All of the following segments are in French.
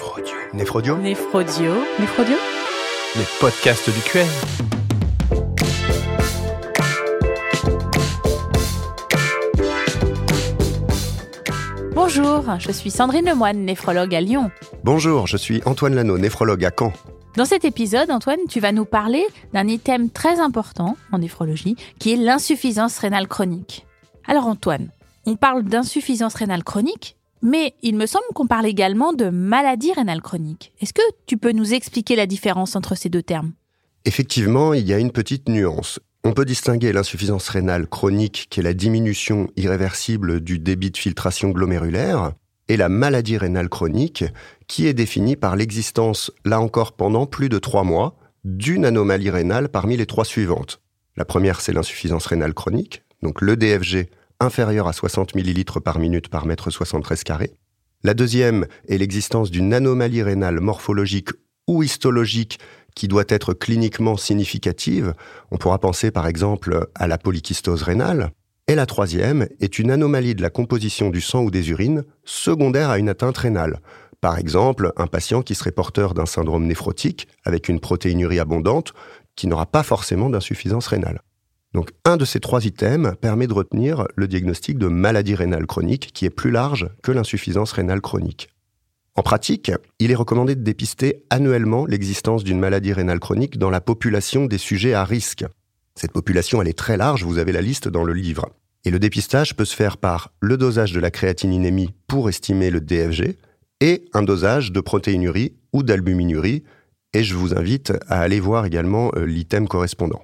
Néphrodio. Néphrodio Néphrodio. Néphrodio Les podcasts du QM. Bonjour, je suis Sandrine Lemoine, néphrologue à Lyon. Bonjour, je suis Antoine Lano, néphrologue à Caen. Dans cet épisode, Antoine, tu vas nous parler d'un item très important en néphrologie, qui est l'insuffisance rénale chronique. Alors Antoine, on parle d'insuffisance rénale chronique, mais il me semble qu'on parle également de maladie rénale chronique. Est-ce que tu peux nous expliquer la différence entre ces deux termes? Effectivement, il y a une petite nuance. On peut distinguer l'insuffisance rénale chronique, qui est la diminution irréversible du débit de filtration glomérulaire, et la maladie rénale chronique, qui est définie par l'existence, là encore pendant plus de trois mois, d'une anomalie rénale parmi les trois suivantes. La première, c'est l'insuffisance rénale chronique, donc le DFG inférieur à 60 ml par minute par mètre 73 carré. La deuxième est l'existence d'une anomalie rénale morphologique ou histologique qui doit être cliniquement significative. On pourra penser par exemple à la polykystose rénale. Et la troisième est une anomalie de la composition du sang ou des urines secondaire à une atteinte rénale. Par exemple, un patient qui serait porteur d'un syndrome néphrotique avec une protéinurie abondante qui n'aura pas forcément d'insuffisance rénale. Donc un de ces trois items permet de retenir le diagnostic de maladie rénale chronique qui est plus large que l'insuffisance rénale chronique. En pratique, il est recommandé de dépister annuellement l'existence d'une maladie rénale chronique dans la population des sujets à risque. Cette population, elle est très large, vous avez la liste dans le livre. Et le dépistage peut se faire par le dosage de la créatininémie pour estimer le DFG et un dosage de protéinurie ou d'albuminurie. Et je vous invite à aller voir également euh, l'item correspondant.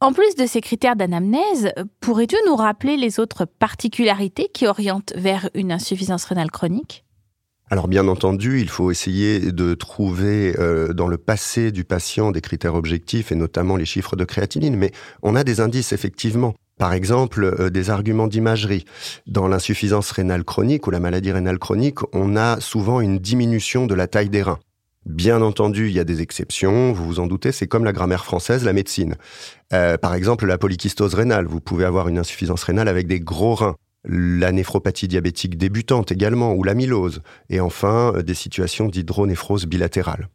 En plus de ces critères d'anamnèse, pourrais-tu nous rappeler les autres particularités qui orientent vers une insuffisance rénale chronique? Alors bien entendu, il faut essayer de trouver euh, dans le passé du patient des critères objectifs et notamment les chiffres de créatinine, mais on a des indices effectivement. Par exemple, euh, des arguments d'imagerie. Dans l'insuffisance rénale chronique ou la maladie rénale chronique, on a souvent une diminution de la taille des reins. Bien entendu, il y a des exceptions, vous vous en doutez, c'est comme la grammaire française, la médecine. Euh, par exemple, la polykystose rénale, vous pouvez avoir une insuffisance rénale avec des gros reins. La néphropathie diabétique débutante également, ou l'amylose. Et enfin, euh, des situations d'hydronéphrose bilatérale.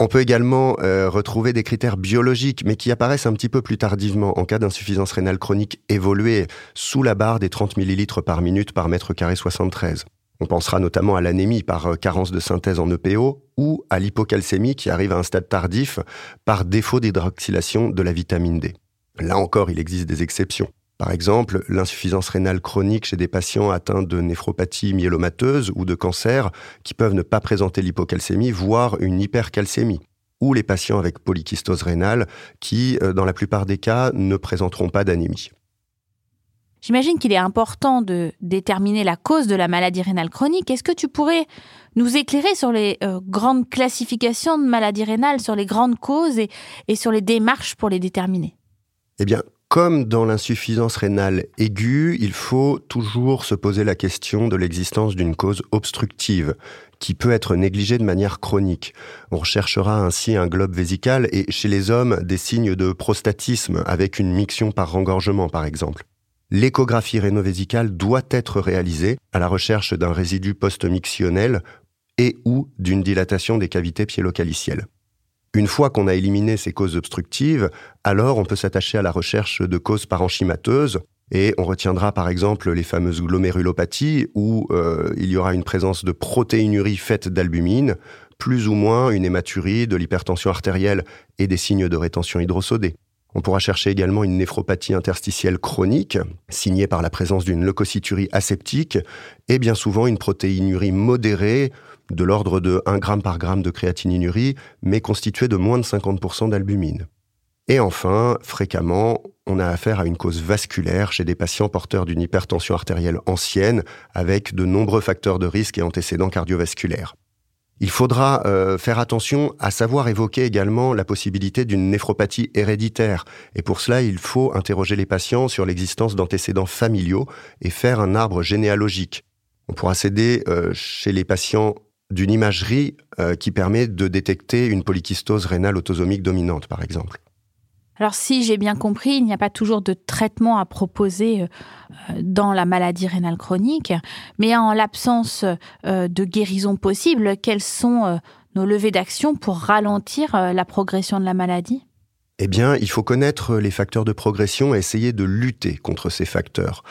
On peut également euh, retrouver des critères biologiques, mais qui apparaissent un petit peu plus tardivement en cas d'insuffisance rénale chronique évoluée sous la barre des 30 ml par minute par mètre carré 73. On pensera notamment à l'anémie par euh, carence de synthèse en EPO ou à l'hypocalcémie qui arrive à un stade tardif par défaut d'hydroxylation de la vitamine D. Là encore, il existe des exceptions. Par exemple, l'insuffisance rénale chronique chez des patients atteints de néphropathie myélomateuse ou de cancer qui peuvent ne pas présenter l'hypocalcémie, voire une hypercalcémie. Ou les patients avec polykystose rénale qui, euh, dans la plupart des cas, ne présenteront pas d'anémie. J'imagine qu'il est important de déterminer la cause de la maladie rénale chronique. Est-ce que tu pourrais nous éclairer sur les euh, grandes classifications de maladies rénales, sur les grandes causes et, et sur les démarches pour les déterminer? Eh bien, comme dans l'insuffisance rénale aiguë, il faut toujours se poser la question de l'existence d'une cause obstructive qui peut être négligée de manière chronique. On recherchera ainsi un globe vésical et chez les hommes des signes de prostatisme avec une miction par rengorgement par exemple l'échographie rénovésicale doit être réalisée à la recherche d'un résidu post-mictionnel et ou d'une dilatation des cavités piélocalicielles. Une fois qu'on a éliminé ces causes obstructives, alors on peut s'attacher à la recherche de causes parenchymateuses, et on retiendra par exemple les fameuses glomérulopathies où euh, il y aura une présence de protéinurie faite d'albumine, plus ou moins une hématurie, de l'hypertension artérielle et des signes de rétention hydrosodée. On pourra chercher également une néphropathie interstitielle chronique, signée par la présence d'une leucocyturie aseptique, et bien souvent une protéinurie modérée, de l'ordre de 1 g par gramme de créatininurie, mais constituée de moins de 50% d'albumine. Et enfin, fréquemment, on a affaire à une cause vasculaire chez des patients porteurs d'une hypertension artérielle ancienne, avec de nombreux facteurs de risque et antécédents cardiovasculaires. Il faudra euh, faire attention à savoir évoquer également la possibilité d'une néphropathie héréditaire. Et pour cela, il faut interroger les patients sur l'existence d'antécédents familiaux et faire un arbre généalogique. On pourra s'aider euh, chez les patients d'une imagerie euh, qui permet de détecter une polykystose rénale autosomique dominante, par exemple. Alors si j'ai bien compris, il n'y a pas toujours de traitement à proposer euh, dans la maladie rénale chronique, mais en l'absence euh, de guérison possible, quelles sont euh, nos levées d'action pour ralentir la progression de la maladie? Eh bien, il faut connaître les facteurs de progression et essayer de lutter contre ces facteurs.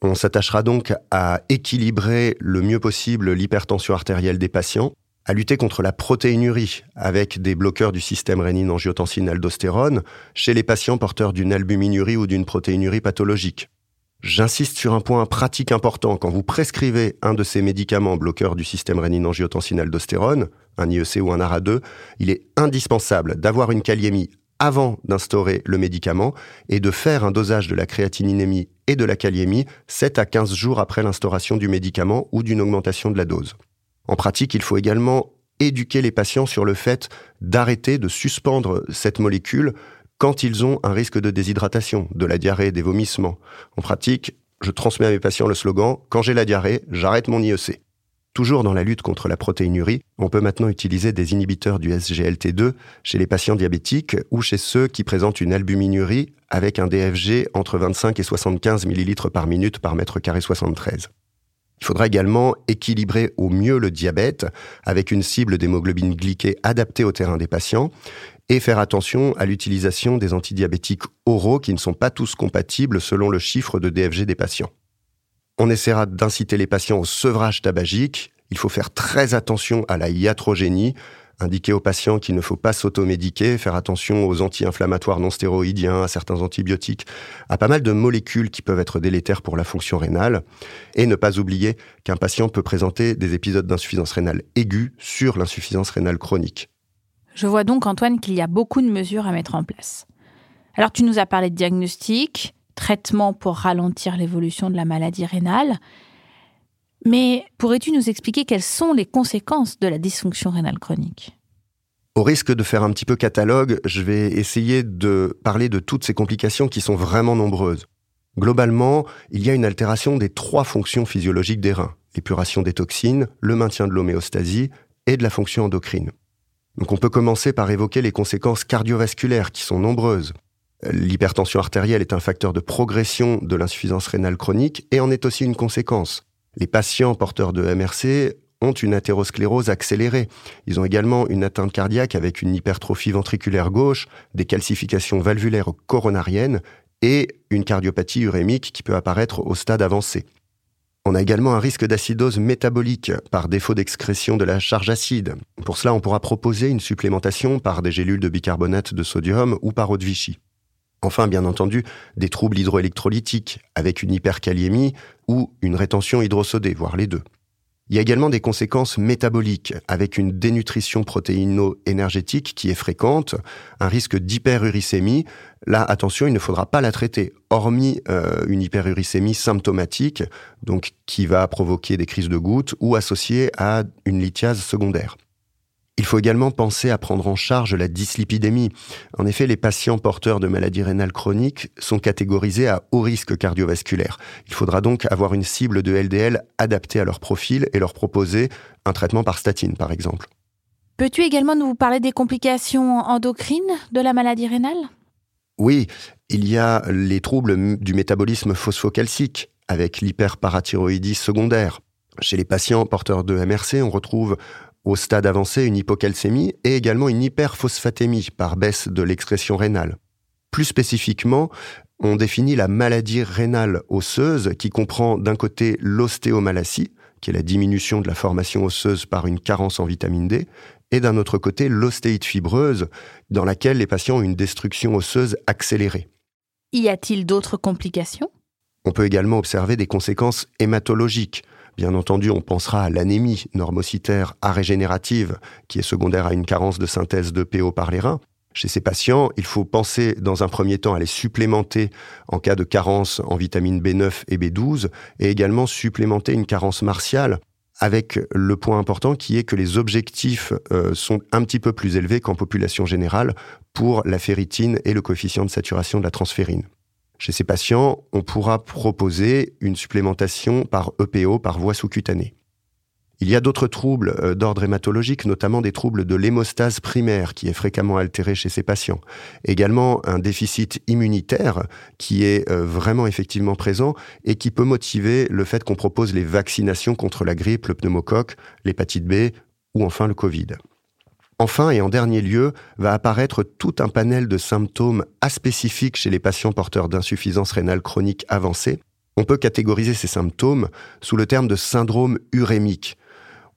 On s'attachera donc à équilibrer le mieux possible l'hypertension artérielle des patients à lutter contre la protéinurie avec des bloqueurs du système rénine-angiotensine-aldostérone chez les patients porteurs d'une albuminurie ou d'une protéinurie pathologique. J'insiste sur un point pratique important. Quand vous prescrivez un de ces médicaments bloqueurs du système rénine-angiotensine-aldostérone, un IEC ou un ARA2, il est indispensable d'avoir une kaliémie avant d'instaurer le médicament et de faire un dosage de la créatininémie et de la kaliémie 7 à 15 jours après l'instauration du médicament ou d'une augmentation de la dose. En pratique, il faut également éduquer les patients sur le fait d'arrêter, de suspendre cette molécule quand ils ont un risque de déshydratation, de la diarrhée, des vomissements. En pratique, je transmets à mes patients le slogan Quand j'ai la diarrhée, j'arrête mon IEC. Toujours dans la lutte contre la protéinurie, on peut maintenant utiliser des inhibiteurs du SGLT2 chez les patients diabétiques ou chez ceux qui présentent une albuminurie avec un DFG entre 25 et 75 ml par minute par mètre carré 73. Il faudra également équilibrer au mieux le diabète avec une cible d'hémoglobine glyquée adaptée au terrain des patients et faire attention à l'utilisation des antidiabétiques oraux qui ne sont pas tous compatibles selon le chiffre de DFG des patients. On essaiera d'inciter les patients au sevrage tabagique. Il faut faire très attention à la iatrogénie, indiquer aux patients qu'il ne faut pas s'automédiquer, faire attention aux anti-inflammatoires non stéroïdiens, à certains antibiotiques, à pas mal de molécules qui peuvent être délétères pour la fonction rénale, et ne pas oublier qu'un patient peut présenter des épisodes d'insuffisance rénale aiguë sur l'insuffisance rénale chronique. Je vois donc, Antoine, qu'il y a beaucoup de mesures à mettre en place. Alors, tu nous as parlé de diagnostic, traitement pour ralentir l'évolution de la maladie rénale. Mais pourrais-tu nous expliquer quelles sont les conséquences de la dysfonction rénale chronique? Au risque de faire un petit peu catalogue, je vais essayer de parler de toutes ces complications qui sont vraiment nombreuses. Globalement, il y a une altération des trois fonctions physiologiques des reins, l'épuration des toxines, le maintien de l'homéostasie et de la fonction endocrine. Donc on peut commencer par évoquer les conséquences cardiovasculaires qui sont nombreuses. L'hypertension artérielle est un facteur de progression de l'insuffisance rénale chronique et en est aussi une conséquence. Les patients porteurs de MRC ont une athérosclérose accélérée. Ils ont également une atteinte cardiaque avec une hypertrophie ventriculaire gauche, des calcifications valvulaires coronariennes et une cardiopathie urémique qui peut apparaître au stade avancé. On a également un risque d'acidose métabolique par défaut d'excrétion de la charge acide. Pour cela, on pourra proposer une supplémentation par des gélules de bicarbonate de sodium ou par eau de Vichy. Enfin, bien entendu, des troubles hydroélectrolytiques avec une hyperkaliémie ou une rétention hydrosodée, voire les deux. Il y a également des conséquences métaboliques avec une dénutrition protéino-énergétique qui est fréquente, un risque d'hyperuricémie. Là, attention, il ne faudra pas la traiter, hormis euh, une hyperuricémie symptomatique, donc qui va provoquer des crises de gouttes ou associée à une lithiase secondaire. Il faut également penser à prendre en charge la dyslipidémie. En effet, les patients porteurs de maladies rénales chroniques sont catégorisés à haut risque cardiovasculaire. Il faudra donc avoir une cible de LDL adaptée à leur profil et leur proposer un traitement par statine, par exemple. Peux-tu également nous parler des complications endocrines de la maladie rénale? Oui, il y a les troubles du métabolisme phosphocalcique avec l'hyperparathyroïdie secondaire. Chez les patients porteurs de MRC, on retrouve au stade avancé, une hypocalcémie et également une hyperphosphatémie par baisse de l'excrétion rénale. Plus spécifiquement, on définit la maladie rénale osseuse qui comprend d'un côté l'ostéomalacie, qui est la diminution de la formation osseuse par une carence en vitamine D, et d'un autre côté l'ostéite fibreuse, dans laquelle les patients ont une destruction osseuse accélérée. Y a-t-il d'autres complications? On peut également observer des conséquences hématologiques, Bien entendu, on pensera à l'anémie normocytaire arégénérative, qui est secondaire à une carence de synthèse de PO par les reins. Chez ces patients, il faut penser dans un premier temps à les supplémenter en cas de carence en vitamine B9 et B12, et également supplémenter une carence martiale avec le point important qui est que les objectifs euh, sont un petit peu plus élevés qu'en population générale pour la ferritine et le coefficient de saturation de la transférine. Chez ces patients, on pourra proposer une supplémentation par EPO, par voie sous-cutanée. Il y a d'autres troubles euh, d'ordre hématologique, notamment des troubles de l'hémostase primaire qui est fréquemment altéré chez ces patients. Également un déficit immunitaire qui est euh, vraiment effectivement présent et qui peut motiver le fait qu'on propose les vaccinations contre la grippe, le pneumocoque, l'hépatite B ou enfin le Covid. Enfin et en dernier lieu, va apparaître tout un panel de symptômes aspécifiques chez les patients porteurs d'insuffisance rénale chronique avancée. On peut catégoriser ces symptômes sous le terme de syndrome urémique.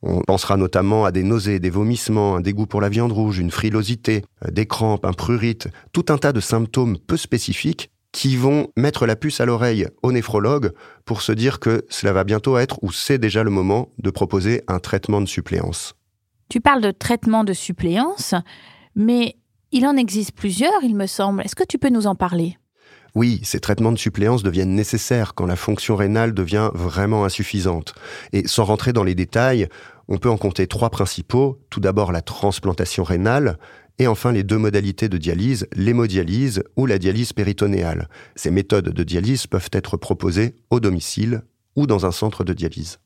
On pensera notamment à des nausées, des vomissements, un dégoût pour la viande rouge, une frilosité, des crampes, un prurite, tout un tas de symptômes peu spécifiques qui vont mettre la puce à l'oreille au néphrologue pour se dire que cela va bientôt être ou c'est déjà le moment de proposer un traitement de suppléance. Tu parles de traitement de suppléance, mais il en existe plusieurs, il me semble. Est-ce que tu peux nous en parler? Oui, ces traitements de suppléance deviennent nécessaires quand la fonction rénale devient vraiment insuffisante. Et sans rentrer dans les détails, on peut en compter trois principaux. Tout d'abord la transplantation rénale, et enfin les deux modalités de dialyse, l'hémodialyse ou la dialyse péritonéale. Ces méthodes de dialyse peuvent être proposées au domicile ou dans un centre de dialyse.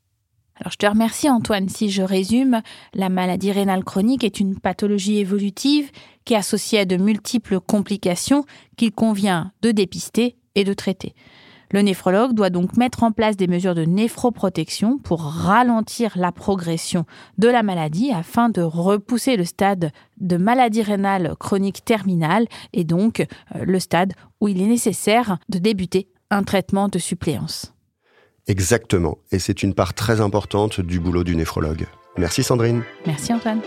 Je te remercie Antoine. Si je résume, la maladie rénale chronique est une pathologie évolutive qui est associée à de multiples complications qu'il convient de dépister et de traiter. Le néphrologue doit donc mettre en place des mesures de néphroprotection pour ralentir la progression de la maladie afin de repousser le stade de maladie rénale chronique terminale et donc euh, le stade où il est nécessaire de débuter un traitement de suppléance. Exactement. Et c'est une part très importante du boulot du néphrologue. Merci Sandrine. Merci Antoine.